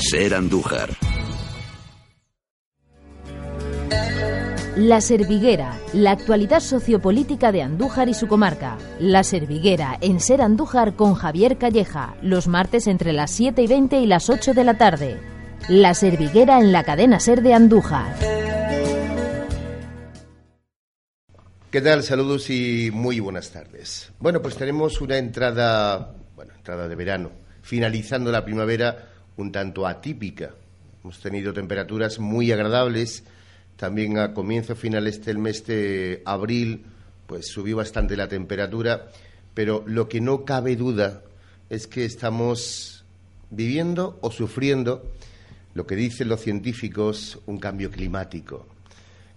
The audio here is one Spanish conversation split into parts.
Ser Andújar. La Serviguera, la actualidad sociopolítica de Andújar y su comarca. La Serviguera en Ser Andújar con Javier Calleja, los martes entre las 7 y 20 y las 8 de la tarde. La Serviguera en la cadena Ser de Andújar. ¿Qué tal? Saludos y muy buenas tardes. Bueno, pues tenemos una entrada, bueno, entrada de verano, finalizando la primavera un tanto atípica. Hemos tenido temperaturas muy agradables, también a comienzo finales del mes de abril, pues subió bastante la temperatura, pero lo que no cabe duda es que estamos viviendo o sufriendo lo que dicen los científicos, un cambio climático.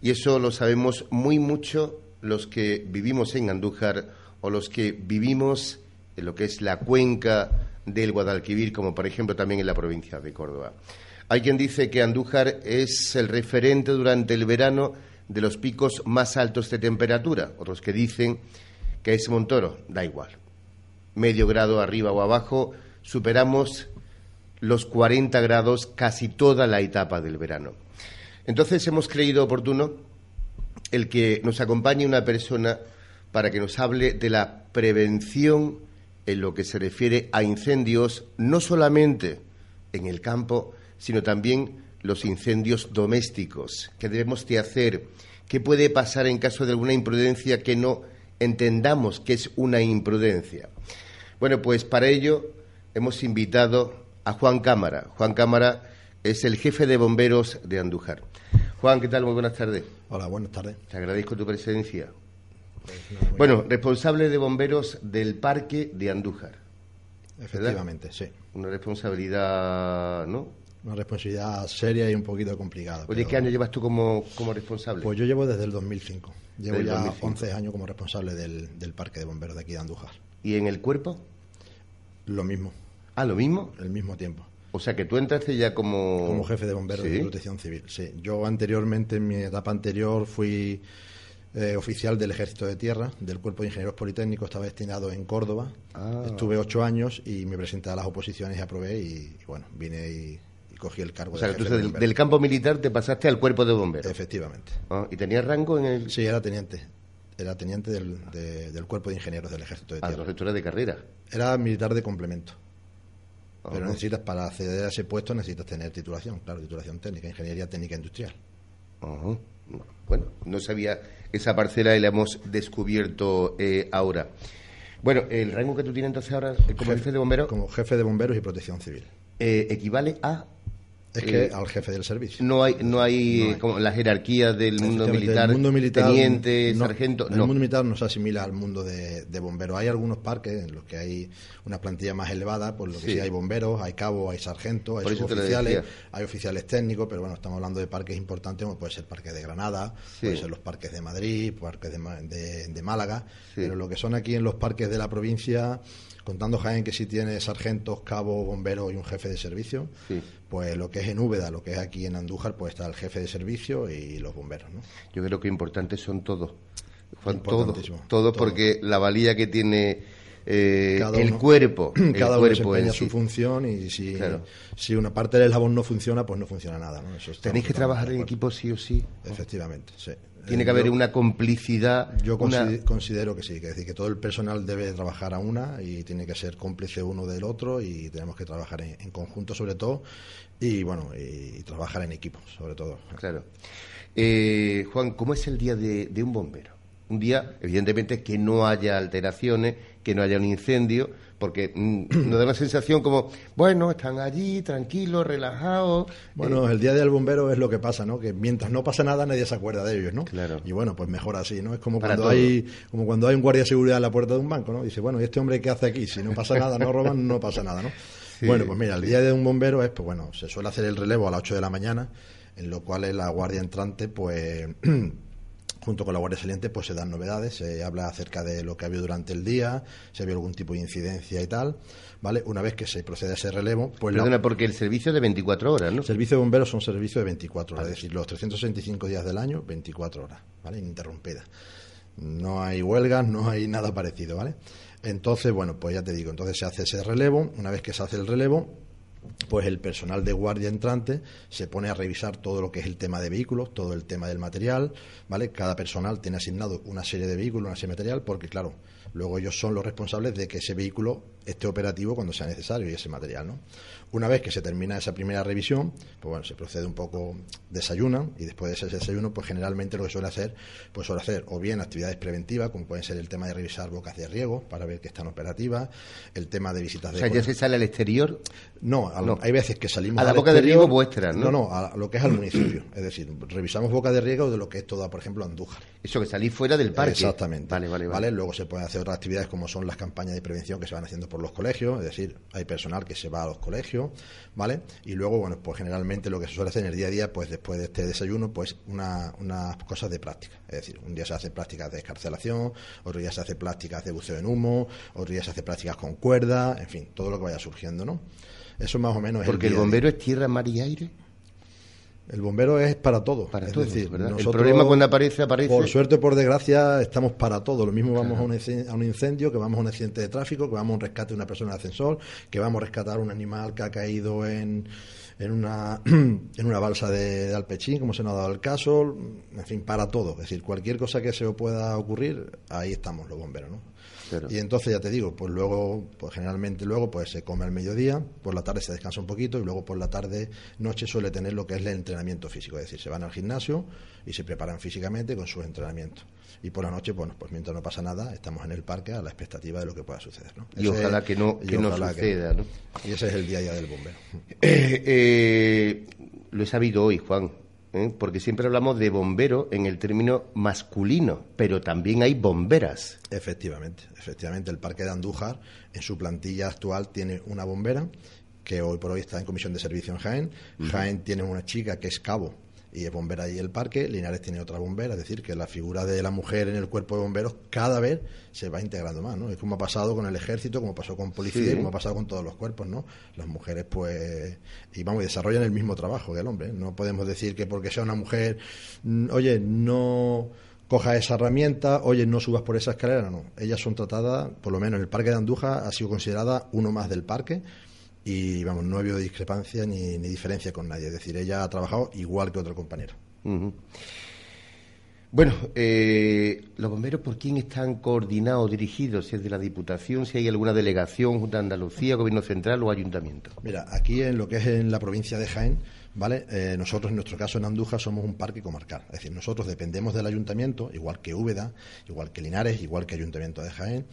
Y eso lo sabemos muy mucho los que vivimos en Andújar o los que vivimos en lo que es la cuenca del Guadalquivir, como por ejemplo también en la provincia de Córdoba. Hay quien dice que Andújar es el referente durante el verano de los picos más altos de temperatura, otros que dicen que es Montoro, da igual. Medio grado arriba o abajo, superamos los 40 grados casi toda la etapa del verano. Entonces hemos creído oportuno el que nos acompañe una persona para que nos hable de la prevención en lo que se refiere a incendios, no solamente en el campo, sino también los incendios domésticos. ¿Qué debemos de hacer? ¿Qué puede pasar en caso de alguna imprudencia que no entendamos que es una imprudencia? Bueno, pues para ello hemos invitado a Juan Cámara. Juan Cámara es el jefe de bomberos de Andújar. Juan, ¿qué tal? Muy buenas tardes. Hola, buenas tardes. Te agradezco tu presencia. Pues bueno, responsable de bomberos del Parque de Andújar. Efectivamente, sí. Una responsabilidad, ¿no? Una responsabilidad seria y un poquito complicada. Oye, ¿qué año llevas tú como, como responsable? Pues yo llevo desde el 2005. Llevo ya 11 años como responsable del, del Parque de Bomberos de aquí de Andújar. ¿Y en el cuerpo? Lo mismo. ¿Ah, lo mismo? El mismo tiempo. O sea, que tú entraste ya como... Como jefe de bomberos de protección civil, sí. Yo anteriormente, en mi etapa anterior, fui eh, oficial del Ejército de Tierra, del Cuerpo de Ingenieros Politécnicos, estaba destinado en Córdoba. Ah. Estuve ocho años y me presenté a las oposiciones y aprobé y, bueno, vine y, cogí el cargo. O sea, del, del, campo militar te pasaste al Cuerpo de Bomberos. Efectivamente. Ah, ¿Y tenías rango en el...? Sí, era teniente. Era teniente del, del Cuerpo de Ingenieros del Ejército de ah, Tierra. Ah, entonces de carrera. Era militar de complemento. Pero necesitas, para acceder a ese puesto, necesitas tener titulación, claro, titulación técnica, ingeniería técnica industrial. Bueno, no sabía esa parcela y la hemos descubierto eh, ahora. Bueno, ¿el rango que tú tienes entonces ahora como jefe, de bomberos? Como jefe de bomberos y protección civil. Eh, ¿Equivale a es que eh, al jefe del servicio. No hay, no hay, como la jerarquía del mundo militar, mundo militar, teniente, sargento. El mundo militar no se asimila al mundo de, de, bomberos. Hay algunos parques en los que hay una plantilla más elevada, por lo que sí, hay bomberos, hay cabos, hay sargentos, hay oficiales, hay oficiales técnicos, pero bueno, estamos hablando de parques importantes, como puede ser el Parque de Granada, puede ser los parques de Madrid, parques de, de Málaga, pero lo que son aquí en los parques de la provincia contando Jaén que sí tiene sargentos, cabos, bomberos y un jefe de servicio, pues lo que es en Úbeda, lo que es aquí en Andújar, pues está el jefe de servicio y los bomberos. ¿no? Yo creo que importantes son todos. Todos, todo, porque la valía que tiene eh, el cuerpo. Cada uno desempeña su función y si, si una parte del eslabón no funciona, pues no funciona nada. ¿no? Tenéis que trabajar en equipo sí o sí. Efectivamente, sí. Tiene que haber una complicidad. Yo considero que sí, que decir que todo el personal debe trabajar a una y tiene que ser cómplice uno del otro y tenemos que trabajar en, conjunto sobre todo y bueno y, trabajar en equipo sobre todo. Claro. Eh, Juan, ¿cómo es el día de, un bombero? un día, evidentemente, que no haya alteraciones, que no haya un incendio, porque mm, nos da la sensación como, bueno, están allí, tranquilos, relajados. Bueno, el día del bombero es lo que pasa, ¿no? Que mientras no pasa nada nadie se acuerda de ellos, ¿no? Claro. Y bueno, pues mejor así, ¿no? Es como cuando hay como cuando hay un guardia de seguridad en la puerta de un banco, ¿no? Dice, bueno, ¿y este hombre qué hace aquí? Si no pasa nada, no roban, no pasa nada, ¿no? Bueno, pues mira, el día de un bombero es, pues bueno, se suele hacer el relevo a las 8 de la mañana, en lo cual la guardia entrante, pues junto con la Guardia Saliente, pues se dan novedades, se habla acerca de lo que ha habido durante el día, si ha habido algún tipo de incidencia y tal, ¿vale? Una vez que se procede a ese relevo, pues... Perdona, porque el servicio es de 24 horas, ¿no? El servicio de bomberos son servicio de 24 horas, es decir, los 365 días del año, 24 horas, ¿vale? Ininterrumpida. No hay huelgas, no hay nada parecido, ¿vale? Entonces, bueno, pues ya te digo, entonces se hace ese relevo, una vez que se hace el relevo, pues el personal de guardia entrante se pone a revisar todo lo que es el tema de vehículos, todo el tema del material, ¿vale? Cada personal tiene asignado una serie de vehículos, una serie de material, porque claro, luego ellos son los responsables de que ese vehículo esté operativo cuando sea necesario y ese material, ¿no? Una vez que se termina esa primera revisión, pues bueno, se procede un poco, desayunan y después de ese desayuno, pues generalmente lo que suele hacer, pues suele hacer o bien actividades preventivas, como pueden ser el tema de revisar bocas de riego para ver que están operativas, el tema de visitas de... O sea, ¿ya se sale al exterior? No, hay veces que salimos a la boca de riego vuestra, ¿no? No, no, a lo que es al municipio. Es decir, revisamos boca de riego de lo que es toda, por ejemplo, Andújar. Eso que salís fuera del parque. Exactamente. Vale, vale, vale. Luego se pueden hacer otras actividades como son las campañas de prevención que se van haciendo por los colegios, es decir, hay personal que se va a los colegios, ¿vale? Y luego, bueno, pues generalmente lo que se suele hacer en el día a día, pues después de este desayuno, pues una, unas cosas de práctica. Es decir, un día se hace prácticas de escarcelación, otro día se hace prácticas de buceo en humo, otro día se hace prácticas con cuerda, en fin, todo lo que vaya surgiendo, ¿no? Eso más o menos es Porque el, bombero es tierra, mar y aire. El bombero es para todo. Para es decir, ¿verdad? el problema cuando aparece, aparece. Por suerte o por desgracia, estamos para todo. Lo mismo vamos a, un incendio, que vamos a un accidente de tráfico, que vamos a un rescate de una persona en ascensor, que vamos a rescatar un animal que ha caído en, en, una, en una balsa de, de, Alpechín, como se nos ha dado el caso. En fin, para todo. Es decir, cualquier cosa que se pueda ocurrir, ahí estamos los bomberos, ¿no? Y entonces ya te digo, pues luego, pues generalmente luego pues se come al mediodía, por la tarde se descansa un poquito y luego por la tarde, noche suele tener lo que es el entrenamiento físico, es decir, se van al gimnasio y se preparan físicamente con sus entrenamientos. Y por la noche, bueno, pues mientras no pasa nada, estamos en el parque a la expectativa de lo que pueda suceder. ¿no? Y ojalá que no, que no suceda, ¿no? Y ese es el día a día del bombero. Eh, eh, lo he sabido hoy, Juan ¿eh? porque siempre hablamos de bombero en el término masculino, pero también hay bomberas. Efectivamente, efectivamente, el Parque de Andújar en su plantilla actual tiene una bombera que hoy por hoy está en comisión de servicio en Jaén. Jaén tiene una chica que es cabo y es bombera ahí el parque. Linares tiene otra bombera, es decir, que la figura de la mujer en el cuerpo de bomberos cada vez se va integrando más, ¿no? Es como ha pasado con el ejército, como pasó con policía y como ha pasado con todos los cuerpos, ¿no? Las mujeres, pues, y vamos, desarrollan el mismo trabajo que el hombre. No podemos decir que porque sea una mujer, mm, oye, no coja esa herramienta, oye, no subas por esa escalera, no. Ellas son tratadas, por lo menos en el parque de Andújar ha sido considerada uno más del parque y vamos, no ha habido discrepancia ni, ni, diferencia con nadie. Es decir, ella ha trabajado igual que otro compañero. Bueno, eh, los bomberos, ¿por quién están coordinados, dirigidos? Si es de la Diputación, si hay alguna delegación junto a Andalucía, Gobierno Central o Ayuntamiento. Mira, aquí en lo que es en la provincia de Jaén, ¿vale? Eh, nosotros, en nuestro caso, en Andújar, somos un parque comarcal. Es decir, nosotros dependemos del ayuntamiento, igual que Úbeda, igual que Linares, igual que Ayuntamiento de Jaén.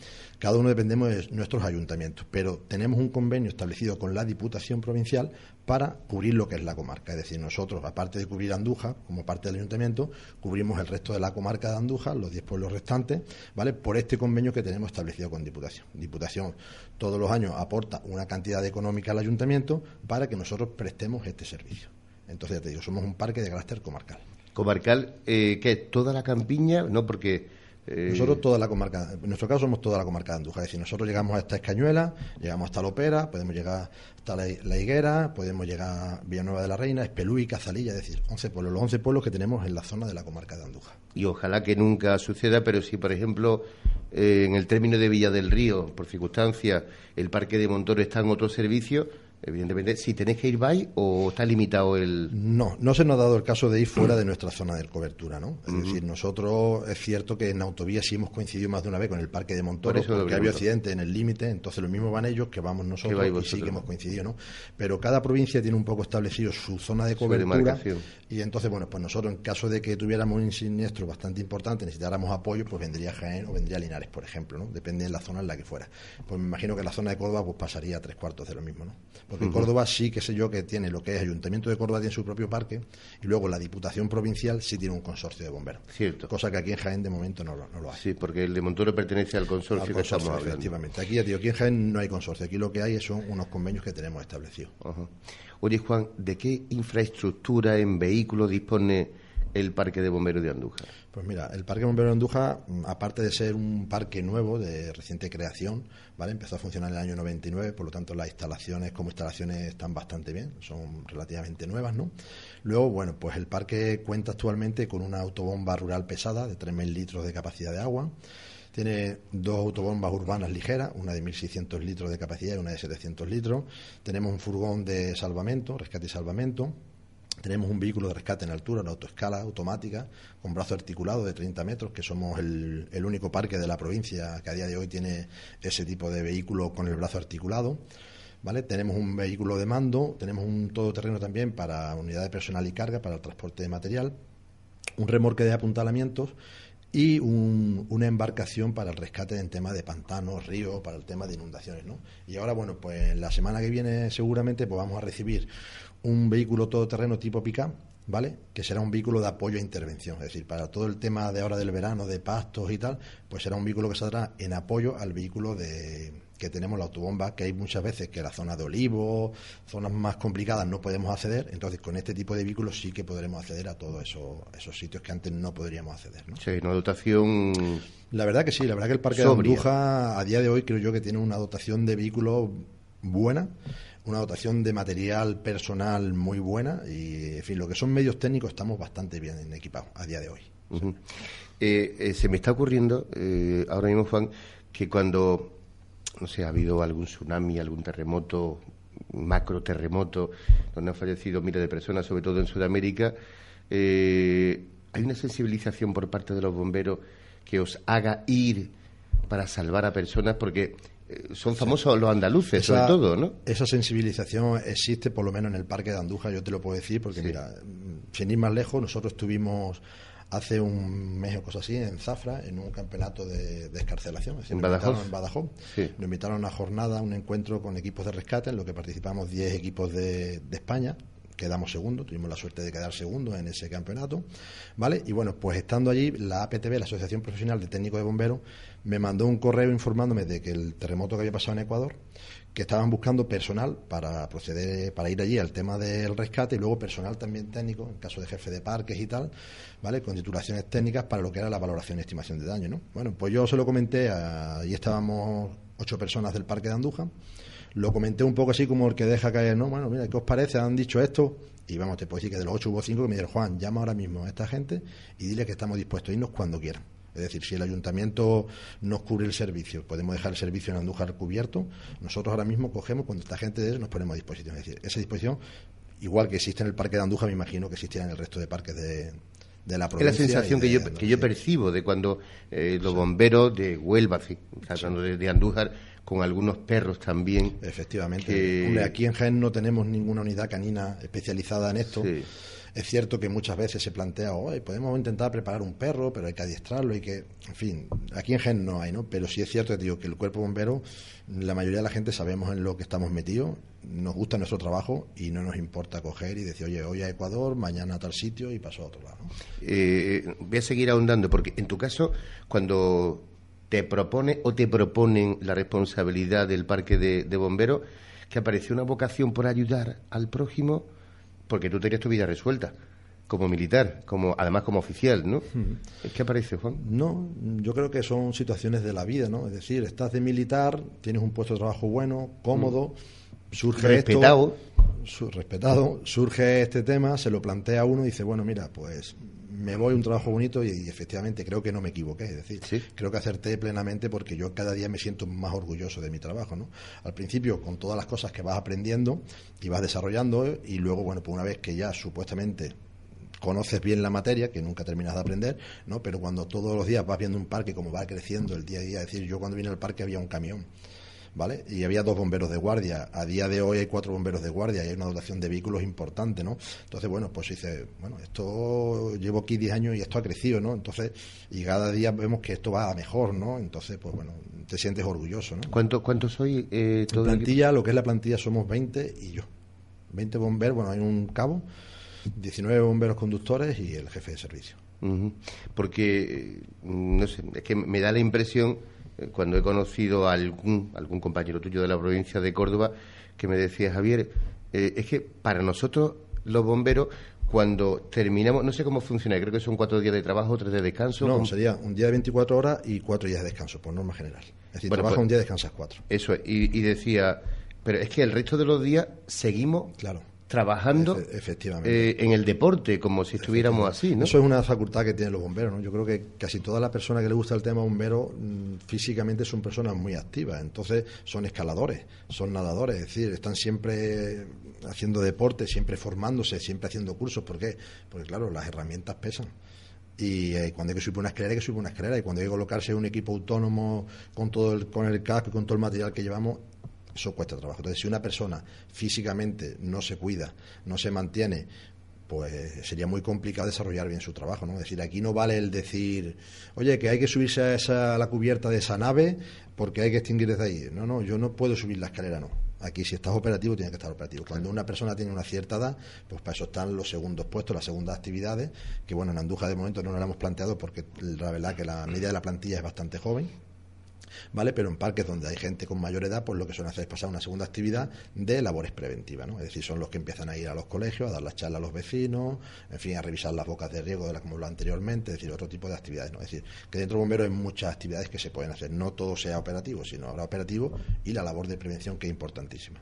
Cada uno dependemos de nuestros ayuntamientos, pero tenemos un convenio establecido con la Diputación Provincial para cubrir lo que es la comarca. Es decir, nosotros, aparte de cubrir Andújar, como parte del ayuntamiento, cubrimos el resto de la comarca de Andújar, los 10 pueblos restantes, ¿vale? Por este convenio que tenemos establecido con Diputación. Diputación todos los años aporta una cantidad económica al ayuntamiento para que nosotros prestemos este servicio. Entonces, ya te digo, somos un parque de carácter comarcal. ¿Comarcal eh, qué? ¿Toda la campiña? No, porque nosotros toda la comarca, en nuestro caso somos toda la comarca de Andújar, es decir, nosotros llegamos hasta Escañuela, llegamos hasta Lopera, podemos llegar hasta la, Higuera, podemos llegar a Villanueva de la Reina, Espelú y Cazalilla, es decir, 11 pueblos, los 11 pueblos que tenemos en la zona de la comarca de Andújar. Y ojalá que nunca suceda, pero si, por ejemplo, eh, en el término de Villa del Río, por circunstancias, el Parque de Montoro está en otro servicio, Evidentemente, si tenéis que ir, vais o está limitado el. No, no se nos ha dado el caso de ir fuera de nuestra zona de cobertura, ¿no? Es decir, nosotros es cierto que en autovía sí hemos coincidido más de una vez con el parque de Montoro, porque había accidente en el límite, entonces lo mismo van ellos que vamos nosotros y sí que hemos coincidido, ¿no? Pero cada provincia tiene un poco establecido su zona de cobertura y entonces, bueno, pues nosotros en caso de que tuviéramos un siniestro bastante importante, necesitáramos apoyo, pues vendría Jaén o vendría Linares, por ejemplo, ¿no? Depende de la zona en la que fuera. Pues me imagino que la zona de Córdoba pues pasaría a tres cuartos de lo mismo, ¿no? Porque Córdoba sí, que sé yo, que tiene lo que es Ayuntamiento de Córdoba tiene su propio parque y luego la Diputación Provincial sí tiene un consorcio de bomberos. Cierto. Cosa que aquí en Jaén de momento no, lo hay. Sí, porque el de Montoro pertenece al consorcio, que estamos hablando. Efectivamente. Aquí, ya aquí en Jaén no hay consorcio. Aquí lo que hay son unos convenios que tenemos establecidos. Oye, Juan, ¿de qué infraestructura en vehículos dispone el Parque de Bomberos de Andújar? Pues mira, el Parque de Bomberos de Andújar, mm, aparte de ser un parque nuevo, de reciente creación, ¿vale? empezó a funcionar en el año 99, por lo tanto las instalaciones como instalaciones están bastante bien, son relativamente nuevas, ¿no? Luego, bueno, pues el parque cuenta actualmente con una autobomba rural pesada de 3.000 litros de capacidad de agua, tiene dos autobombas urbanas ligeras, una de 1.600 litros de capacidad y una de 700 litros. Tenemos un furgón de salvamento, rescate y salvamento tenemos un vehículo de rescate en altura, una autoescala automática, con brazo articulado de 30 metros, que somos el, único parque de la provincia que a día de hoy tiene ese tipo de vehículo con el brazo articulado. ¿Vale? Tenemos un vehículo de mando, tenemos un todoterreno también para unidad de personal y carga, para el transporte de material, un remorque de apuntalamientos y una embarcación para el rescate en tema de pantanos, ríos, para el tema de inundaciones, ¿no? Y ahora, bueno, pues la semana que viene seguramente pues vamos a recibir un vehículo todoterreno tipo pica, ¿vale? Que será un vehículo de apoyo a intervención, es decir, para todo el tema de ahora del verano, de pastos y tal, pues será un vehículo que saldrá en apoyo al vehículo de que tenemos la autobomba, que hay muchas veces que la zona de olivos, zonas más complicadas no podemos acceder, entonces con este tipo de vehículos sí que podremos acceder a todos esos, esos sitios que antes no podríamos acceder. ¿no? Sí, una dotación... La verdad que sí, la verdad que el Parque de Andújar a día de hoy creo yo que tiene una dotación de vehículos buena una dotación de material personal muy buena y, en fin, lo que son medios técnicos estamos bastante bien equipados a día de hoy. Eh, eh, se me está ocurriendo eh, ahora mismo, Juan, que cuando, no sé, ha habido algún tsunami, algún terremoto, macro terremoto, donde han fallecido miles de personas, sobre todo en Sudamérica, ¿hay una sensibilización por parte de los bomberos que os haga ir para salvar a personas? Porque son famosos los andaluces, sobre todo, ¿no? Esa sensibilización existe, por lo menos en el Parque de Andújar, yo te lo puedo decir, porque mira, sin ir más lejos, nosotros estuvimos hace un mes o cosas así en Zafra, en un campeonato de, escarcelación. ¿En Badajoz? En Badajoz. Nos invitaron a una jornada, un encuentro con equipos de rescate, en lo que participamos 10 equipos de, de España quedamos segundo, tuvimos la suerte de quedar segundo en ese campeonato, ¿vale? Y bueno, pues estando allí, la APTB, la Asociación Profesional de Técnicos de Bomberos, me mandó un correo informándome de que el terremoto que había pasado en Ecuador, que estaban buscando personal para proceder, para ir allí al tema del rescate y luego personal también técnico, en caso de jefe de parques y tal, ¿vale? Con titulaciones técnicas para lo que era la valoración y estimación de daño, ¿no? Bueno, pues yo se lo comenté, allí estábamos ocho personas del parque de Andújar, lo comenté un poco así como el que deja caer, no, bueno, mira, ¿qué os parece? Han dicho esto, y vamos, te puedo decir que de los ocho hubo cinco que me dijeron, Juan, llama ahora mismo a esta gente y dile que estamos dispuestos a irnos cuando quieran. Es decir, si el ayuntamiento nos cubre el servicio, podemos dejar el servicio en Andújar cubierto, nosotros ahora mismo cogemos, cuando esta gente de nos ponemos a disposición. Es decir, esa disposición, igual que existe en el Parque de Andújar, me imagino que existirá en el resto de parques de, de la provincia. Es la sensación que, yo, que yo percibo de cuando eh, los bomberos de Huelva, tratando de, Andújar, con algunos perros también. Efectivamente. aquí en Jaén no tenemos ninguna unidad canina especializada en esto. Es cierto que muchas veces se plantea, hoy podemos intentar preparar un perro, pero hay que adiestrarlo y que, en fin, aquí en Gen no hay, ¿no? Pero sí es cierto que digo que el cuerpo bombero, la mayoría de la gente sabemos en lo que estamos metidos, nos gusta nuestro trabajo y no nos importa coger y decir, oye, hoy a Ecuador, mañana a tal sitio y paso a otro lado. Eh, voy a seguir ahondando, porque en tu caso, cuando te propone o te proponen la responsabilidad del parque de, de bomberos, que apareció una vocación por ayudar al prójimo, porque tú tenías tu vida resuelta como militar, como además como oficial, ¿no? ¿Qué aparece, Juan? No, yo creo que son situaciones de la vida, ¿no? Es decir, estás de militar, tienes un puesto de trabajo bueno, cómodo, surge respetado. esto, respetado, surge este tema, se lo plantea uno y dice, bueno, mira, pues me voy a un trabajo bonito y, efectivamente creo que no me equivoqué. Es decir, creo que acerté plenamente porque yo cada día me siento más orgulloso de mi trabajo. ¿no? Al principio, con todas las cosas que vas aprendiendo y vas desarrollando, y luego, bueno, pues una vez que ya supuestamente conoces bien la materia, que nunca terminas de aprender, ¿no? Pero cuando todos los días vas viendo un parque, como va creciendo el día a día, es decir, yo cuando vine al parque había un camión ¿vale? Y había dos bomberos de guardia. A día de hoy hay cuatro bomberos de guardia y hay una dotación de vehículos importante, ¿no? Entonces, bueno, pues dice, bueno, esto llevo aquí 10 años y esto ha crecido, ¿no? Entonces, y cada día vemos que esto va a mejor, ¿no? Entonces, pues bueno, te sientes orgulloso, ¿no? ¿Cuántos cuánto soy? Eh, todo plantilla, lo que es la plantilla somos 20 y yo. 20 bomberos, bueno, hay un cabo, 19 bomberos conductores y el jefe de servicio. Porque, no sé, es que me da la impresión cuando he conocido a algún, algún compañero tuyo de la provincia de Córdoba que me decía, Javier, eh, es que para nosotros los bomberos cuando terminamos, no sé cómo funciona, creo que son cuatro días de trabajo, tres de descanso. No, sería un día de 24 horas y cuatro días de descanso, por norma general. Es decir, trabajas pues un día y descansas cuatro. Eso es, y, y, decía, pero es que el resto de los días seguimos claro trabajando efectivamente. Eh, en el deporte, como si estuviéramos así, ¿no? Eso es una facultad que tienen los bomberos, ¿no? Yo creo que casi todas las personas que les gusta el tema bombero mm, físicamente son personas muy activas, entonces son escaladores, son nadadores, es decir, están siempre haciendo deporte, siempre formándose, siempre haciendo cursos, ¿por qué? Porque claro, las herramientas pesan. Y eh, cuando hay que subir una escalera, hay que subir una escalera. Y cuando hay que colocarse un equipo autónomo con todo el, con el casco y con todo el material que llevamos, eso cuesta trabajo. Entonces, si una persona físicamente no se cuida, no se mantiene, pues sería muy complicado desarrollar bien su trabajo, ¿no? Es decir, aquí no vale el decir, oye, que hay que subirse a, esa, la cubierta de esa nave porque hay que extinguir desde ahí. No, no, yo no puedo subir la escalera, no. Aquí si estás operativo tienes que estar operativo. Cuando una persona tiene una cierta edad, pues para eso están los segundos puestos, las segundas actividades, que bueno, en Andújar de momento no nos la hemos planteado porque la verdad que la media de la plantilla es bastante joven ¿vale? Pero en parques donde hay gente con mayor edad, pues lo que suelen hacer es pasar una segunda actividad de labores preventivas, ¿no? Es decir, son los que empiezan a ir a los colegios, a dar las charlas a los vecinos, en fin, a revisar las bocas de riego de las como lo anteriormente, es decir, otro tipo de actividades, ¿no? Es decir, que dentro de bomberos hay muchas actividades que se pueden hacer, no todo sea operativo, sino habrá operativo y la labor de prevención que es importantísima.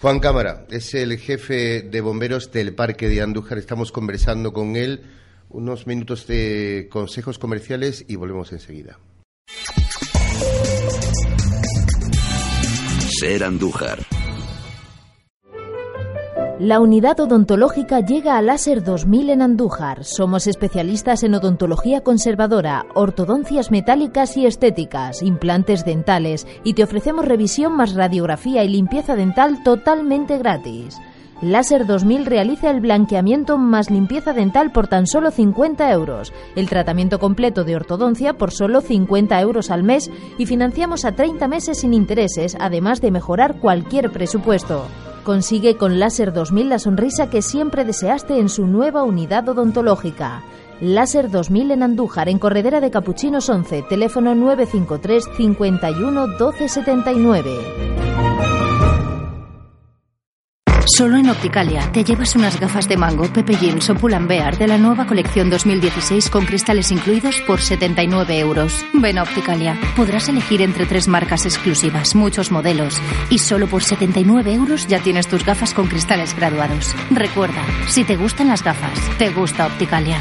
Juan Cámara es el jefe de bomberos del Parque de Andújar. Estamos conversando con él unos minutos de consejos comerciales y volvemos enseguida. Ser Andújar. La unidad odontológica llega a Láser 2000 en Andújar. Somos especialistas en odontología conservadora, ortodoncias metálicas y estéticas, implantes dentales y te ofrecemos revisión más radiografía y limpieza dental totalmente gratis. Láser 2000 realiza el blanqueamiento más limpieza dental por tan solo 50 euros, el tratamiento completo de ortodoncia por solo 50 euros al mes y financiamos a 30 meses sin intereses, además de mejorar cualquier presupuesto. Consigue con Láser 2000 la sonrisa que siempre deseaste en su nueva unidad odontológica. Láser 2000 en Andújar, en Corredera de Capuchinos 11, teléfono 953 51 1279. Solo en Opticalia te llevas unas gafas de mango, Pepe Jeans o Pull&Bear de la nueva colección 2016 con cristales incluidos por 79 euros. Ven a Opticalia. Podrás elegir entre tres marcas exclusivas, muchos modelos. Y solo por 79 euros ya tienes tus gafas con cristales graduados. Recuerda, si te gustan las gafas, te gusta Opticalia.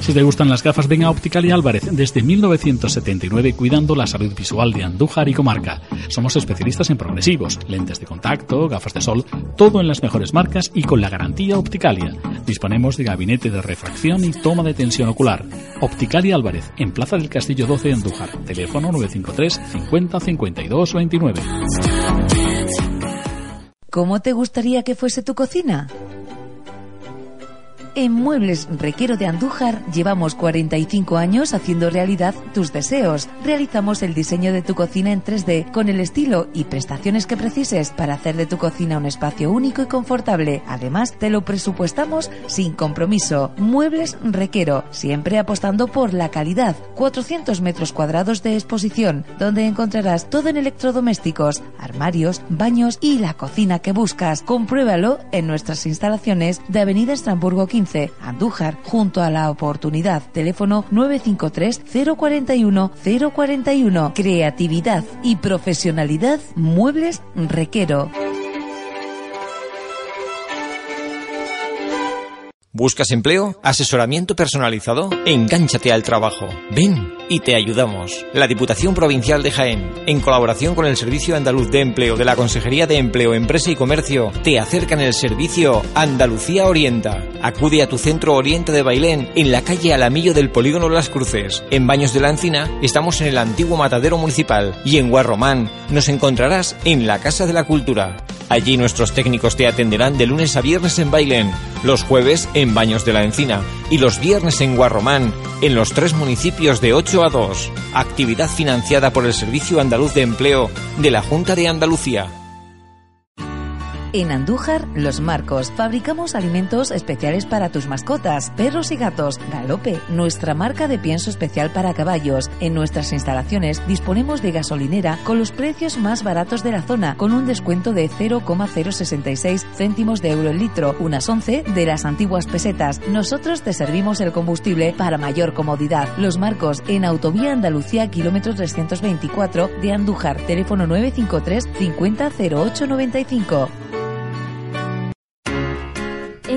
Si te gustan las gafas, ven a Optical y Álvarez desde 1979 cuidando la salud visual de Andújar y comarca. Somos especialistas en progresivos, lentes de contacto, gafas de sol, todo en las mejores marcas y con la garantía Opticalia. Disponemos de gabinete de refracción y toma de tensión ocular. Optical y Álvarez, en Plaza del Castillo 12 de Andújar. Teléfono 953 50 52 29. ¿Cómo te gustaría que fuese tu cocina? En Muebles Requero de Andújar llevamos 45 años haciendo realidad tus deseos. Realizamos el diseño de tu cocina en 3D con el estilo y prestaciones que precises para hacer de tu cocina un espacio único y confortable. Además, te lo presupuestamos sin compromiso. Muebles Requero, siempre apostando por la calidad. 400 metros cuadrados de exposición, donde encontrarás todo en electrodomésticos, armarios, baños y la cocina que buscas. Compruébalo en nuestras instalaciones de Avenida Estramburgo 15 Andújar, junto a la oportunidad. Teléfono 953 041 041. Creatividad y profesionalidad. Muebles Requero. ¿Buscas empleo? ¿Asesoramiento personalizado? Engánchate al trabajo. Ven y te ayudamos. La Diputación Provincial de Jaén, en colaboración con el Servicio Andaluz de Empleo de la Consejería de Empleo, Empresa y Comercio, te acercan el servicio Andalucía Orienta. Acude a tu centro Oriente de Bailén en la calle Alamillo del Polígono Las Cruces. En Baños de la Encina estamos en el antiguo matadero municipal y en Guarromán nos encontrarás en la Casa de la Cultura. Allí nuestros técnicos te atenderán de lunes a viernes en Bailén, los jueves en Baños de la Encina y los viernes en Guarromán, en los tres municipios de 8 a 2. Actividad financiada por el Servicio Andaluz de Empleo de la Junta de Andalucía. En Andújar, Los Marcos, fabricamos alimentos especiales para tus mascotas, perros y gatos. Galope, nuestra marca de pienso especial para caballos. En nuestras instalaciones disponemos de gasolinera con los precios más baratos de la zona, con un descuento de 0,066 céntimos de euro el litro, unas 11 de las antiguas pesetas. Nosotros te servimos el combustible para mayor comodidad. Los Marcos, en Autovía Andalucía, kilómetro 324 de Andújar, teléfono 953 50 95.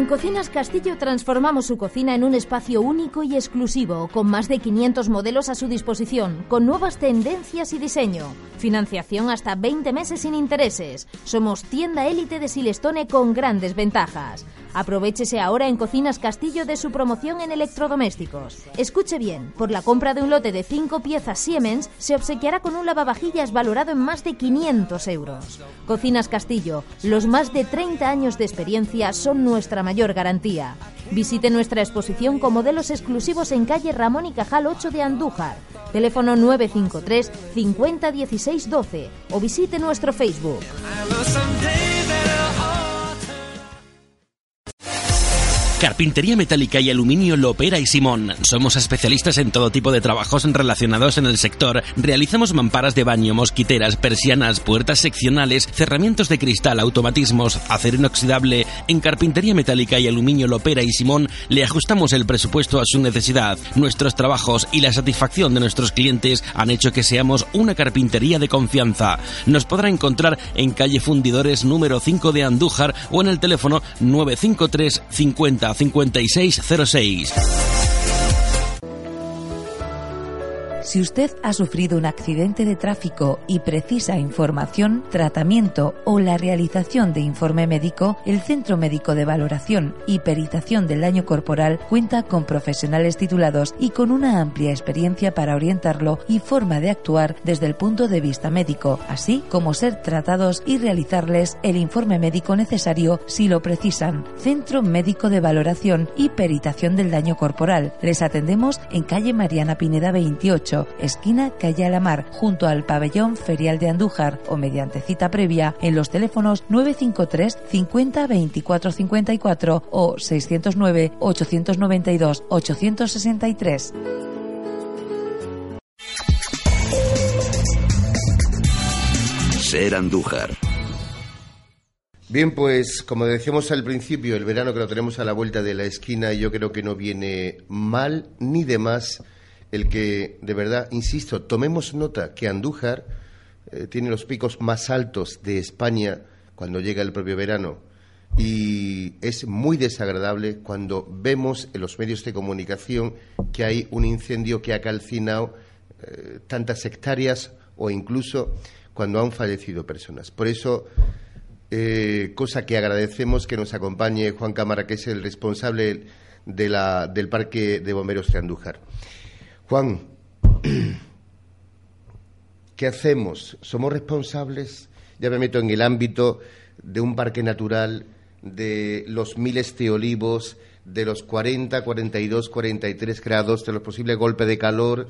En Cocinas Castillo transformamos su cocina en un espacio único y exclusivo, con más de 500 modelos a su disposición, con nuevas tendencias y diseño. Financiación hasta 20 meses sin intereses. Somos tienda élite de Silestone con grandes ventajas. Aprovechese ahora en Cocinas Castillo de su promoción en electrodomésticos. Escuche bien, por la compra de un lote de 5 piezas Siemens se obsequiará con un lavavajillas valorado en más de 500 euros. Cocinas Castillo, los más de 30 años de experiencia son nuestra mayor garantía. Visite nuestra exposición con modelos exclusivos en calle Ramón y Cajal 8 de Andújar. Teléfono 953 50 16 12 o visite nuestro Facebook. Carpintería metálica y aluminio Lopera y Simón. Somos especialistas en todo tipo de trabajos relacionados en el sector. Realizamos mamparas de baño, mosquiteras, persianas, puertas seccionales, cerramientos de cristal, automatismos, acero inoxidable. En carpintería metálica y aluminio Lopera y Simón le ajustamos el presupuesto a su necesidad. Nuestros trabajos y la satisfacción de nuestros clientes han hecho que seamos una carpintería de confianza. Nos podrá encontrar en calle Fundidores número 5 de Andújar o en el teléfono 953 50 5606. Si usted ha sufrido un accidente de tráfico y precisa información, tratamiento o la realización de informe médico, el Centro Médico de Valoración y Peritación del Daño Corporal cuenta con profesionales titulados y con una amplia experiencia para orientarlo y forma de actuar desde el punto de vista médico, así como ser tratados y realizarles el informe médico necesario si lo precisan. Centro Médico de Valoración y Peritación del Daño Corporal. Les atendemos en calle Mariana Pineda 28 esquina Calle Alamar, junto al pabellón ferial de Andújar o mediante cita previa en los teléfonos 953 50 24 54 o 609 892 863. Ser Andújar. Bien, pues como decíamos al principio, el verano que lo tenemos a la vuelta de la esquina, yo creo que no viene mal ni de más el que, de verdad, insisto, tomemos nota que Andújar eh, tiene los picos más altos de España cuando llega el propio verano y es muy desagradable cuando vemos en los medios de comunicación que hay un incendio que ha calcinado eh, tantas hectáreas o incluso cuando han fallecido personas. Por eso, eh, cosa que agradecemos que nos acompañe Juan Cámara, que es el responsable de la, del Parque de Bomberos de Andújar. Juan, ¿qué hacemos? ¿Somos responsables? Ya me meto en el ámbito de un parque natural, de los miles de olivos, de los 40, 42, 43 grados, de los posibles golpes de calor.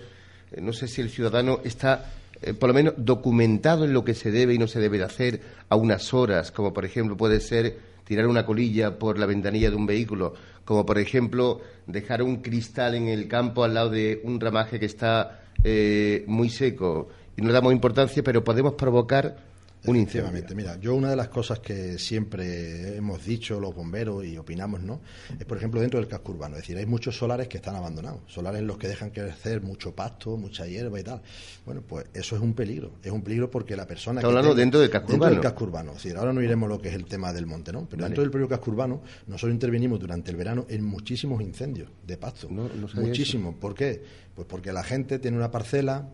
Eh, no sé si el ciudadano está, eh, por lo menos, documentado en lo que se debe y no se debe de hacer a unas horas, como por ejemplo puede ser tirar una colilla por la ventanilla de un vehículo, como por ejemplo dejar un cristal en el campo al lado de un ramaje que está eh, muy seco. Y no damos importancia, pero podemos provocar un incendio. Mira, yo una de las cosas que siempre hemos dicho los bomberos y opinamos, ¿no? Es, por ejemplo, dentro del casco urbano. Es decir, hay muchos solares que están abandonados. Solares en los que dejan crecer mucho pasto, mucha hierba y tal. Bueno, pues eso es un peligro. Es un peligro porque la persona Está hablando dentro del casco dentro urbano. del casco urbano. Es decir, ahora no iremos lo que es el tema del monte, ¿no? Pero dentro del propio casco urbano, nosotros intervenimos durante el verano en muchísimos incendios de pasto. Muchísimos. ¿Por qué? Pues porque la gente tiene una parcela,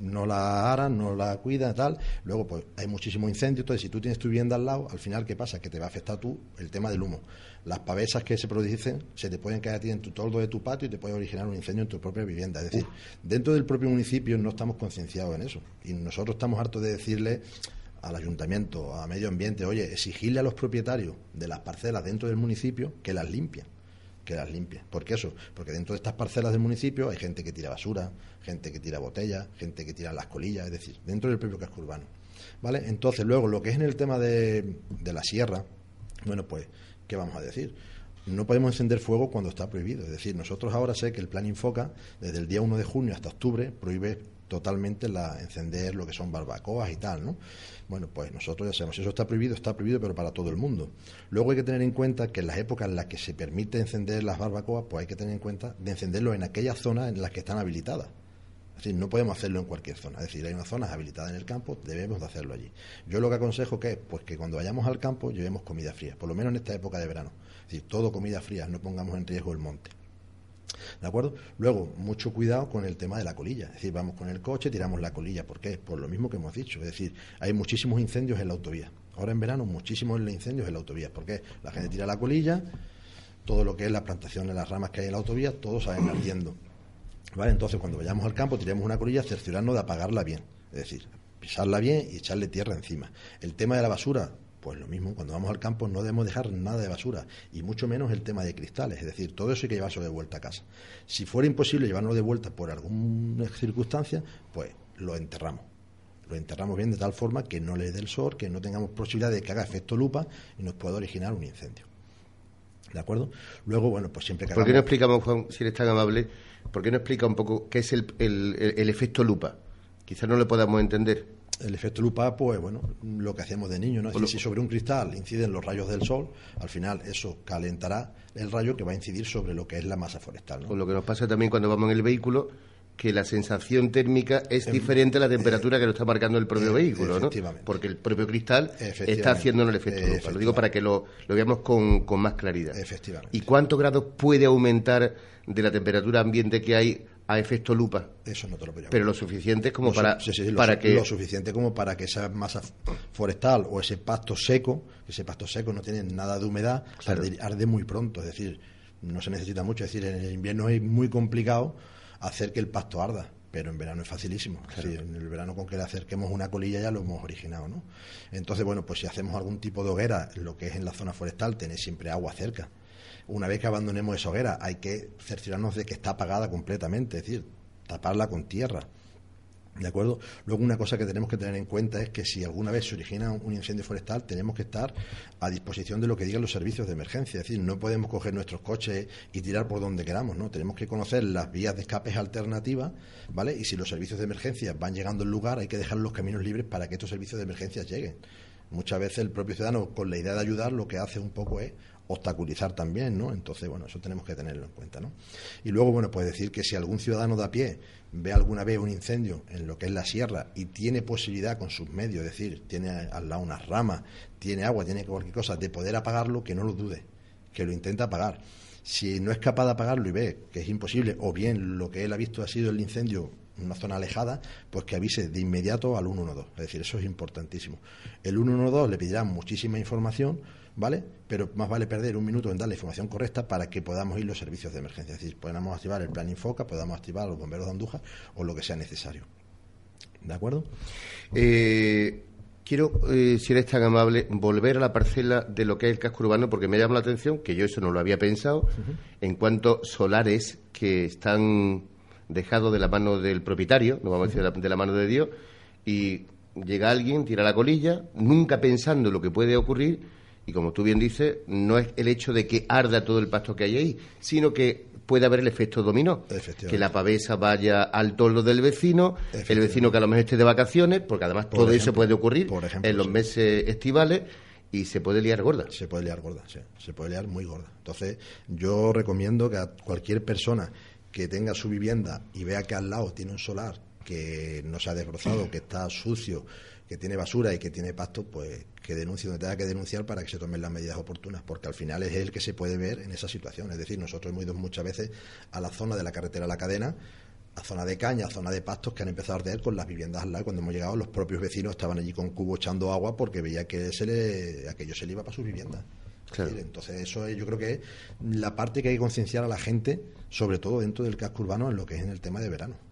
no la aran, no la cuidan, tal. Luego, pues hay muchísimos incendios. Entonces, si tú tienes tu vivienda al lado, al final, ¿qué pasa? Que te va a afectar tú el tema del humo. Las pavesas que se producen se te pueden caer a ti en tu toldo de tu patio y te puede originar un incendio en tu propia vivienda. Es decir, dentro del propio municipio no estamos concienciados en eso. Y nosotros estamos hartos de decirle al ayuntamiento, a medio ambiente, oye, exigirle a los propietarios de las parcelas dentro del municipio que las limpien que las limpie. ¿Por qué eso? Porque dentro de estas parcelas del municipio hay gente que tira basura, gente que tira botellas, gente que tira las colillas, es decir, dentro del propio casco urbano. ¿Vale? Entonces, luego, lo que es en el tema de, de la sierra, bueno, pues, ¿qué vamos a decir? No podemos encender fuego cuando está prohibido. Es decir, nosotros ahora sé que el plan Infoca, desde el día 1 de junio hasta octubre, prohíbe totalmente la encender lo que son barbacoas y tal, ¿no? Bueno, pues nosotros ya sabemos, eso está prohibido, está prohibido, pero para todo el mundo. Luego hay que tener en cuenta que en las épocas en las que se permite encender las barbacoas, pues hay que tener en cuenta de encenderlo en aquellas zonas en las que están habilitadas. No podemos hacerlo en cualquier zona. Es decir, hay unas zonas habilitadas en el campo, debemos de hacerlo allí. Yo lo que aconsejo que es, pues que cuando vayamos al campo llevemos comida fría, por lo menos en esta época de verano. Es decir, todo comida fría, no pongamos en riesgo el monte. ¿De acuerdo? Luego, mucho cuidado con el tema de la colilla. Es decir, vamos con el coche, tiramos la colilla. ¿Por qué? Por lo mismo que hemos dicho. Es decir, hay muchísimos incendios en la autovía. Ahora en verano, muchísimos incendios en la autovía. ¿Por qué? La gente tira la colilla, todo lo que es la plantación de las ramas que hay en la autovía, todos salen ardiendo. ¿Vale? Entonces, cuando vayamos al campo, tiremos una colilla, cerciorarnos de apagarla bien. Es decir, pisarla bien y echarle tierra encima. El tema de la basura, pues lo mismo, cuando vamos al campo no debemos dejar nada de basura, y mucho menos el tema de cristales, es decir, todo eso hay que llevarlo de vuelta a casa. Si fuera imposible llevarlo de vuelta por alguna circunstancia, pues lo enterramos. Lo enterramos bien de tal forma que no le dé el sol, que no tengamos posibilidad de que haga efecto lupa y nos pueda originar un incendio. ¿De acuerdo? Luego, bueno, pues siempre que ¿Por qué no explicamos, Juan, si eres tan amable, por qué no explica un poco qué es el, el efecto lupa? Quizás no lo podamos entender el efecto lupa, pues bueno, lo que hacíamos de niño, ¿no? si sobre un cristal inciden los rayos del sol, al final eso calentará el rayo que va a incidir sobre lo que es la masa forestal. Con lo que nos pasa también cuando vamos en el vehículo, que la sensación térmica es em, diferente a la temperatura que lo está marcando el propio eh, vehículo, ¿no? Porque el propio cristal está haciendo el efecto lupa. Lo digo para que lo, lo veamos con, con más claridad. Efectivamente. ¿Y cuántos grados puede aumentar de la temperatura ambiente que hay a efecto lupa. Eso no te lo Pero lo suficiente como para, para que... Lo suficiente como para que esa masa forestal o ese pasto seco, ese pasto seco no tiene nada de humedad, arde, muy pronto. Es decir, no se necesita mucho. Es decir, en el invierno es muy complicado hacer que el pasto arda pero en verano es facilísimo. en el verano con que le acerquemos una colilla ya lo hemos originado, ¿no? Entonces, bueno, pues si hacemos algún tipo de hoguera, lo que es en la zona forestal, tener siempre agua cerca una vez que abandonemos esa hoguera, hay que cerciorarnos de que está apagada completamente, es decir, taparla con tierra. ¿De acuerdo? Luego una cosa que tenemos que tener en cuenta es que si alguna vez se origina un incendio forestal, tenemos que estar a disposición de lo que digan los servicios de emergencia. Es decir, no podemos coger nuestros coches y tirar por donde queramos, ¿no? Tenemos que conocer las vías de escapes alternativas, ¿vale? Y si los servicios de emergencia van llegando al lugar, hay que dejar los caminos libres para que estos servicios de emergencia lleguen. Muchas veces el propio ciudadano, con la idea de ayudar, lo que hace un poco es obstaculizar también, ¿no? Entonces, bueno, eso tenemos que tenerlo en cuenta, ¿no? Y luego, bueno, pues decir que si algún ciudadano de a pie ve alguna vez un incendio en lo que es la sierra y tiene posibilidad con sus medios, es decir, tiene al lado unas ramas, tiene agua, tiene cualquier cosa, de poder apagarlo, que no lo dude, que lo intente apagar. Si no es capaz de apagarlo y ve que es imposible, o bien lo que él ha visto ha sido el incendio en una zona alejada, pues que avise de inmediato al 112. Es decir, eso es importantísimo. El 112 le pedirá muchísima información, ¿vale? Pero más vale perder un minuto en dar la información correcta para que podamos ir los servicios de emergencia. Es decir, podamos activar el plan Infoca, podamos activar los bomberos de Andújar o lo que sea necesario. ¿De acuerdo? Eh, quiero, eh, si eres tan amable, volver a la parcela de lo que es el casco urbano, porque me llama la atención, que yo eso no lo había pensado, en cuanto solares que están dejados de la mano del propietario, no vamos a decir de la mano de Dios, y llega alguien, tira la colilla, nunca pensando lo que puede ocurrir, y como tú bien dices, no es el hecho de que arda todo el pasto que hay ahí, sino que puede haber el efecto dominó. Que la pavesa vaya al toldo del vecino, el vecino que a lo mejor esté de vacaciones, porque además todo eso puede ocurrir en los meses estivales y se puede liar gorda. Se puede liar gorda, sí. Se puede liar muy gorda. Entonces, yo recomiendo que a cualquier persona que tenga su vivienda y vea que al lado tiene un solar que no se ha desbrozado, que está sucio, que tiene basura y que tiene pasto, pues que denuncie donde tenga que denunciar para que se tomen las medidas oportunas, porque al final es el que se puede ver en esa situación. Es decir, nosotros hemos ido muchas veces a la zona de la carretera La Cadena, a zona de caña, a zona de pastos que han empezado a arder con las viviendas al lado. Cuando hemos llegado, los propios vecinos estaban allí con cubo echando agua porque veía que se le, aquello se le iba para sus viviendas. entonces, eso yo creo que es la parte que hay que concienciar a la gente, sobre todo dentro del casco urbano, en lo que es en el tema de verano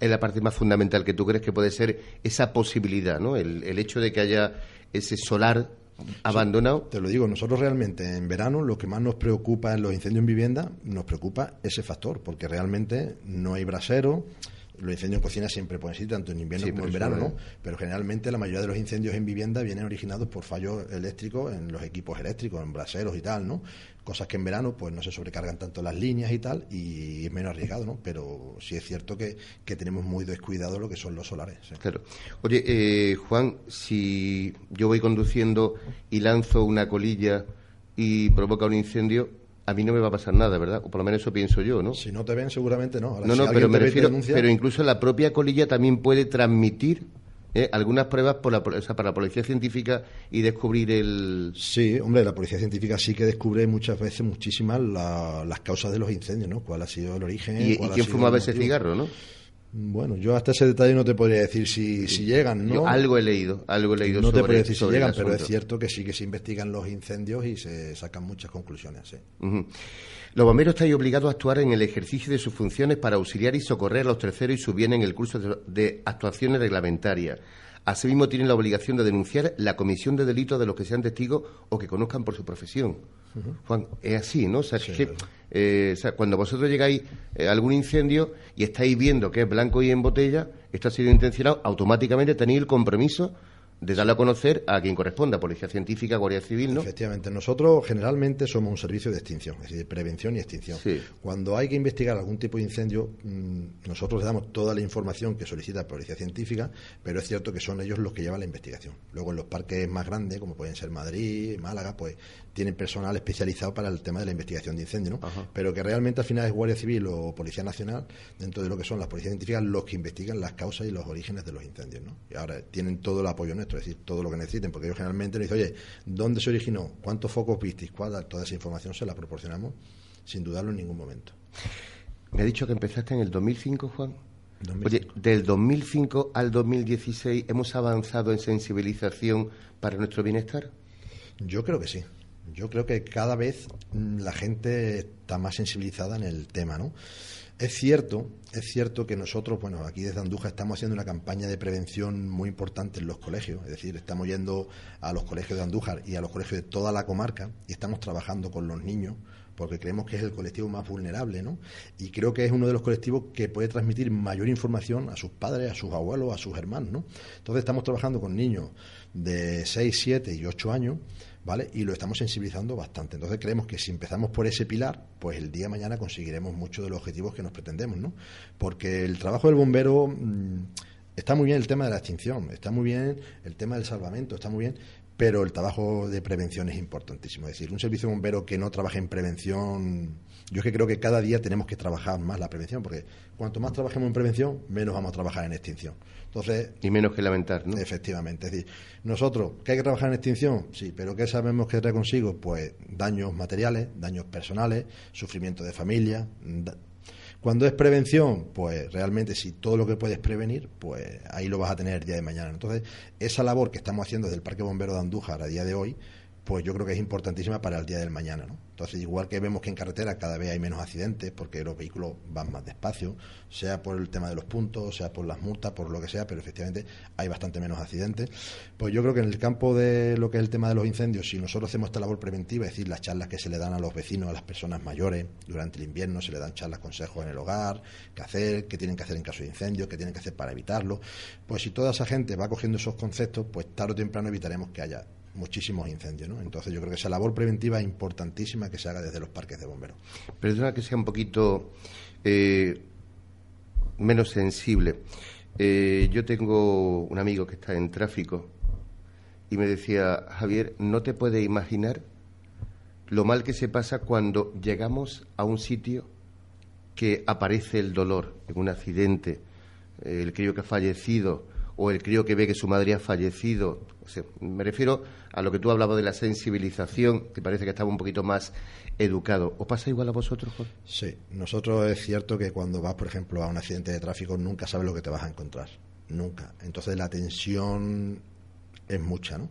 es la parte más fundamental que tú crees que puede ser esa posibilidad, ¿no? El, el hecho de que haya ese solar abandonado. te lo digo, nosotros realmente en verano lo que más nos preocupa en los incendios en vivienda, nos preocupa ese factor, porque realmente no hay brasero, los incendios en cocina siempre pueden ser, tanto en invierno como en verano, ¿no? Pero generalmente la mayoría de los incendios en vivienda vienen originados por fallos eléctricos en los equipos eléctricos, en braseros y tal, ¿no? Cosas que en verano pues no se sobrecargan tanto las líneas y tal, y es menos arriesgado, ¿no? Pero sí es cierto que, que tenemos muy descuidado lo que son los solares. Claro. Oye, eh, Juan, si yo voy conduciendo y lanzo una colilla y provoca un incendio, a mí no me va a pasar nada, ¿verdad? O por lo menos eso pienso yo, ¿no? Si no te ven, seguramente no. no, no, pero me refiero, pero incluso la propia colilla también puede transmitir ¿eh? algunas pruebas por la, para la policía científica y descubrir el... Sí, hombre, la policía científica sí que descubre muchas veces muchísimas las causas de los incendios, ¿no? ¿Cuál ha sido el origen? ¿Y, quién fumaba ese cigarro, no? Bueno, yo hasta ese detalle no te podría decir si, si llegan, ¿no? algo he leído, algo he leído No te podría decir si llegan, pero es cierto que sí que se investigan los incendios y se sacan muchas conclusiones, sí. Los bomberos están obligados a actuar en el ejercicio de sus funciones para auxiliar y socorrer a los terceros y su bien en el curso de actuaciones reglamentarias. Asimismo, tienen la obligación de denunciar la comisión de delitos de los que sean testigos o que conozcan por su profesión. Juan, es así, ¿no? O sea, que, eh, cuando vosotros llegáis eh, a algún incendio y estáis viendo que es blanco y en botella, esto ha sido intencionado, automáticamente tenéis el compromiso de darlo a conocer a quien corresponda, Policía Científica, Guardia Civil, ¿no? Efectivamente, nosotros generalmente somos un servicio de extinción, es decir, de prevención y extinción. Cuando hay que investigar algún tipo de incendio, mm, nosotros le damos toda la información que solicita Policía Científica, pero es cierto que son ellos los que llevan la investigación. Luego en los parques más grandes, como pueden ser Madrid, Málaga, pues tienen personal especializado para el tema de la investigación de incendios, ¿no? Pero que realmente al final es Guardia Civil o Policía Nacional, dentro de lo que son las policías científicas, los que investigan las causas y los orígenes de los incendios, ¿no? Y ahora tienen todo el apoyo nuestro es decir, todo lo que necesiten, porque ellos generalmente nos dicen, oye, ¿dónde se originó? ¿Cuántos focos visteis? ¿Cuál? Toda esa información se la proporcionamos sin dudarlo en ningún momento. Me ha dicho que empezaste en el 2005, Juan. Oye, del 2005 al 2016 hemos avanzado en sensibilización para nuestro bienestar. Yo creo que sí. Yo creo que cada vez mm, la gente está más sensibilizada en el tema, ¿no? Es cierto, es cierto que nosotros, bueno, aquí desde Andújar estamos haciendo una campaña de prevención muy importante en los colegios, es decir, estamos yendo a los colegios de Andújar y a los colegios de toda la comarca y estamos trabajando con los niños porque creemos que es el colectivo más vulnerable, ¿no? Y creo que es uno de los colectivos que puede transmitir mayor información a sus padres, a sus abuelos, a sus hermanos, ¿no? Entonces estamos trabajando con niños de 6, 7 y 8 años ¿vale? Y lo estamos sensibilizando bastante. Entonces creemos que si empezamos por ese pilar, pues el día de mañana conseguiremos muchos de los objetivos que nos pretendemos, ¿no? Porque el trabajo del bombero mm, está muy bien el tema de la extinción, está muy bien el tema del salvamento, está muy bien, pero el trabajo de prevención es importantísimo. Es decir, un servicio bombero que no trabaje en prevención, yo es que creo que cada día tenemos que trabajar más la prevención, porque cuanto más trabajemos en prevención, menos vamos a trabajar en extinción. Entonces, y menos que lamentar, ¿no? Efectivamente. Es decir, nosotros, ¿que hay que trabajar en extinción? Sí, pero ¿qué sabemos que trae consigo? Pues daños materiales, daños personales, sufrimiento de familia. Cuando es prevención, pues realmente si todo lo que puedes prevenir, pues ahí lo vas a tener el día de mañana. Entonces, esa labor que estamos haciendo desde el Parque Bombero de Andújar a día de hoy, pues yo creo que es importantísima para el día del mañana, ¿no? Entonces, igual que vemos que en carretera cada vez hay menos accidentes porque los vehículos van más despacio, sea por el tema de los puntos, sea por las multas, por lo que sea, pero efectivamente hay bastante menos accidentes. Pues yo creo que en el campo de lo que es el tema de los incendios, si nosotros hacemos esta labor preventiva, es decir, las charlas que se le dan a los vecinos, a las personas mayores, durante el invierno se le dan charlas, consejos en el hogar, qué hacer, qué tienen que hacer en caso de incendios, qué tienen que hacer para evitarlo, pues si toda esa gente va cogiendo esos conceptos, pues tarde o temprano evitaremos que haya muchísimos incendios. ¿no? Entonces yo creo que esa labor preventiva es importantísima que se haga desde los parques de bomberos. Perdona que sea un poquito eh, menos sensible. Eh, yo tengo un amigo que está en tráfico y me decía, Javier, no te puedes imaginar lo mal que se pasa cuando llegamos a un sitio que aparece el dolor en un accidente, el crío que ha fallecido o el crío que ve que su madre ha fallecido. me refiero a lo que tú hablabas de la sensibilización, que parece que estaba un poquito más educado. ¿Os pasa igual a vosotros, Juan? Sí, nosotros es cierto que cuando vas, por ejemplo, a un accidente de tráfico nunca sabes lo que te vas a encontrar. Nunca. Entonces la tensión es mucha, ¿no?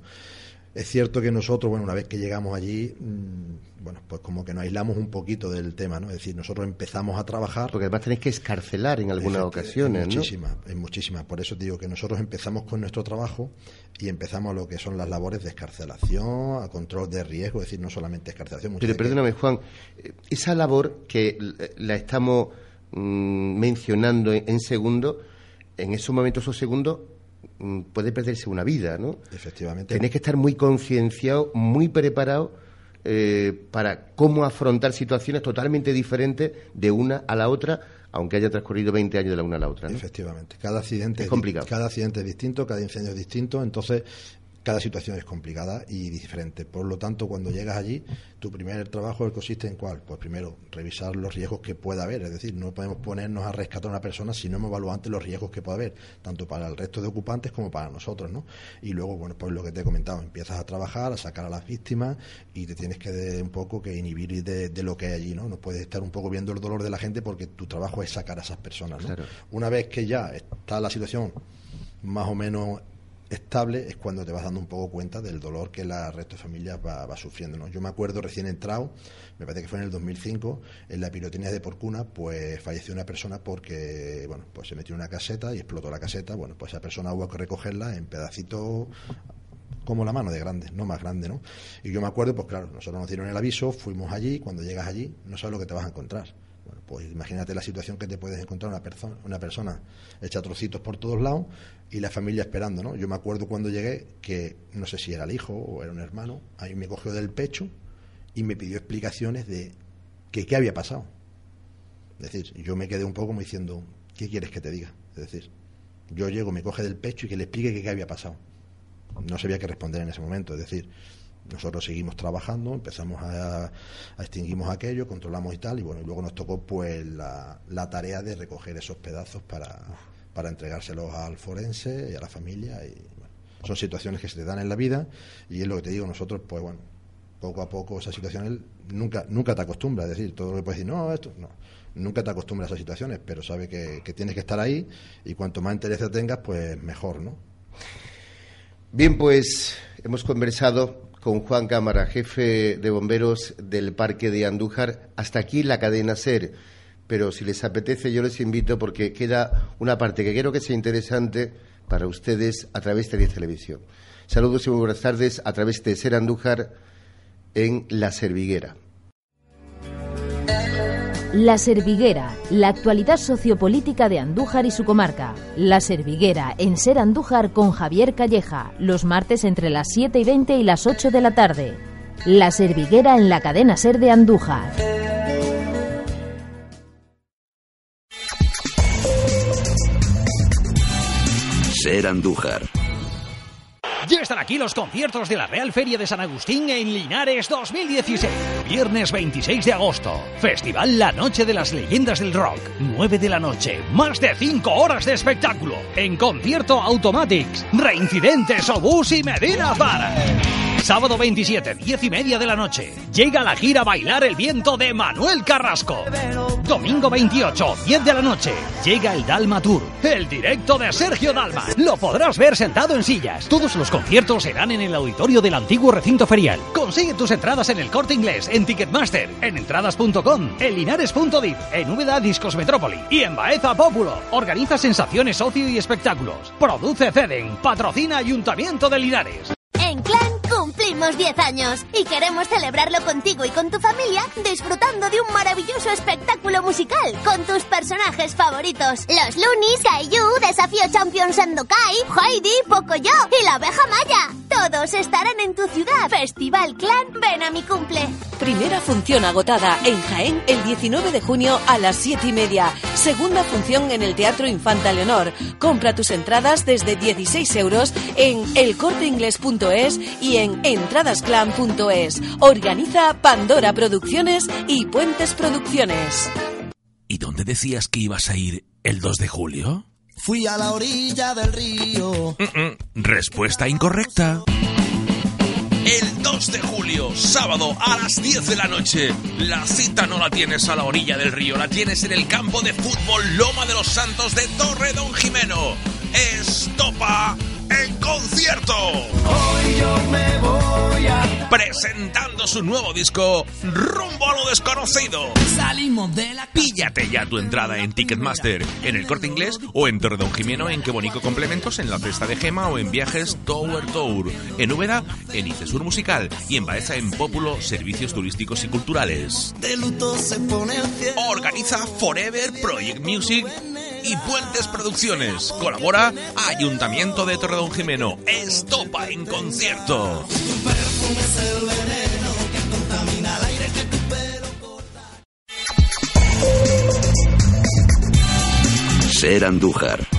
Es cierto que nosotros, bueno, una vez que llegamos allí, mm, bueno, pues como que nos aislamos un poquito del tema, ¿no? Es decir, nosotros empezamos a trabajar. Porque además tenéis que escarcelar en algunas ocasiones, en muchísimas, En muchísimas. Por eso digo que nosotros empezamos con nuestro trabajo y empezamos lo que son las labores de escarcelación, a control de riesgo, es decir, no solamente escarcelación. Pero perdóname, Juan, esa labor que la estamos mm, mencionando en, en segundo, en esos momentos o segundos puede perderse una vida, ¿no? Efectivamente. Tenéis que estar muy concienciado, muy preparado eh, para cómo afrontar situaciones totalmente diferentes de una a la otra, aunque haya transcurrido 20 años de la una a la otra. Efectivamente. Cada accidente es complicado. Cada accidente es distinto, cada incendio es distinto, entonces cada situación es complicada y diferente. Por lo tanto, cuando llegas allí, tu primer trabajo consiste en cuál? Pues primero, revisar los riesgos que pueda haber. Es decir, no podemos ponernos a rescatar a una persona si no hemos evaluado antes los riesgos que pueda haber, tanto para el resto de ocupantes como para nosotros, ¿no? Y luego, bueno, pues lo que te he comentado, empiezas a trabajar, a sacar a las víctimas y te tienes que de, un poco que inhibir de, lo que hay allí, ¿no? No puedes estar un poco viendo el dolor de la gente porque tu trabajo es sacar a esas personas, ¿no? Una vez que ya está la situación más o menos estable es cuando te vas dando un poco cuenta del dolor que la resto de familias va, sufriendo. ¿no? Yo me acuerdo recién entrado, me parece que fue en el 2005, en la pirotecnia de Porcuna, pues falleció una persona porque, bueno, pues se metió en una caseta y explotó la caseta. Bueno, pues esa persona hubo que recogerla en pedacitos como la mano de grande, no más grande, ¿no? Y yo me acuerdo, pues claro, nosotros nos dieron el aviso, fuimos allí, cuando llegas allí, no sabes lo que te vas a encontrar pues imagínate la situación que te puedes encontrar una persona, una persona hecha trocitos por todos lados y la familia esperando, ¿no? Yo me acuerdo cuando llegué que no sé si era el hijo o era un hermano, ahí me cogió del pecho y me pidió explicaciones de que qué había pasado. Es decir, yo me quedé un poco como diciendo, ¿qué quieres que te diga? Es decir, yo llego, me coge del pecho y que le explique qué había pasado. No sabía qué responder en ese momento, es decir, nosotros seguimos trabajando, empezamos a, extinguimos aquello, controlamos y tal, y bueno, y luego nos tocó pues la, tarea de recoger esos pedazos para, para entregárselos al forense y a la familia. Y, son situaciones que se te dan en la vida y es lo que te digo, nosotros pues bueno, poco a poco esas situaciones nunca, nunca te acostumbras, es decir, todo lo que puedes decir, no, esto, no, nunca te acostumbras a esas situaciones, pero sabe que, que tienes que estar ahí y cuanto más interés tengas, pues mejor, ¿no? Bien, pues hemos conversado con Juan Cámara, jefe de bomberos del Parque de Andújar. Hasta aquí la cadena SER. Pero si les apetece, yo les invito porque queda una parte que quiero que sea interesante para ustedes a través de televisión. Saludos y muy buenas tardes a través de SER Andújar en La Serviguera. La Serviguera, la actualidad sociopolítica de Andújar y su comarca. La Serviguera, en Ser Andújar con Javier Calleja, los martes entre las 7 y 20 y las 8 de la tarde. La Serviguera en la cadena Ser de Andújar. Ser Andújar ya están aquí los conciertos de la Real Feria de San Agustín en Linares 2016. Viernes 26 de agosto. Festival La Noche de las Leyendas del Rock. 9 de la noche. Más de 5 horas de espectáculo. En concierto Automatics, Reincidentes, Obús y Medina Para. Sábado 27, 10 y media de la noche. Llega la gira Bailar el Viento de Manuel Carrasco. Domingo 28, 10 de la noche. Llega el Dalma Tour, el directo de Sergio Dalma. Lo podrás ver sentado en sillas. Todos los conciertos serán en el auditorio del antiguo recinto ferial. Consigue tus entradas en el corte inglés, en Ticketmaster, en entradas.com, en linares.div, en Úbeda Discos Metrópoli y en Baeza Pópulo. Organiza Sensaciones Ocio y Espectáculos. Produce Ceden. Patrocina Ayuntamiento de Linares. Clan cumplimos Cumplimos 10 años y queremos celebrarlo contigo y con tu familia disfrutando de un maravilloso espectáculo musical con tus personajes favoritos. Los Loonies, Kaiju, Desafío Champions Sandokai, Heidi, Pocoyo y la abeja Maya. Todos estarán en tu ciudad. Festival Clan, ven a mi cumple. Primera función agotada en Jaén el 19 de junio a las 7 y media. Segunda función en el Teatro Infanta Leonor. Compra tus entradas desde 16 euros en elcorteingles.es y en entradasclan.es. Organiza Pandora Producciones y Puentes Producciones. ¿Y dónde decías que ibas a ir el 2 de julio? Fui a la orilla del río. Respuesta incorrecta. El 2 de julio, sábado a las 10 de la noche. La cita no la tienes a la orilla del río, la tienes en el campo de fútbol Loma de los Santos de Torre Don Jimeno. Estopa en concierto. Presentando su nuevo disco, Rumbo a lo Desconocido. Salimos de la... Píllate ya tu entrada en Ticketmaster, en el Corte Inglés o en Torre Don Jimeno en Qué Bonito Complementos, en la Festa de Gema o en Viajes Tower Tour. En Úbeda, en Icesur Musical y en Baeza en Pópulo, Servicios Turísticos y Culturales. De luto se pone el cielo. Organiza Forever Project Music y Puentes Producciones. Colabora Ayuntamiento de Torredón Jimeno. Estopa en concierto. Ser Andújar.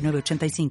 906985.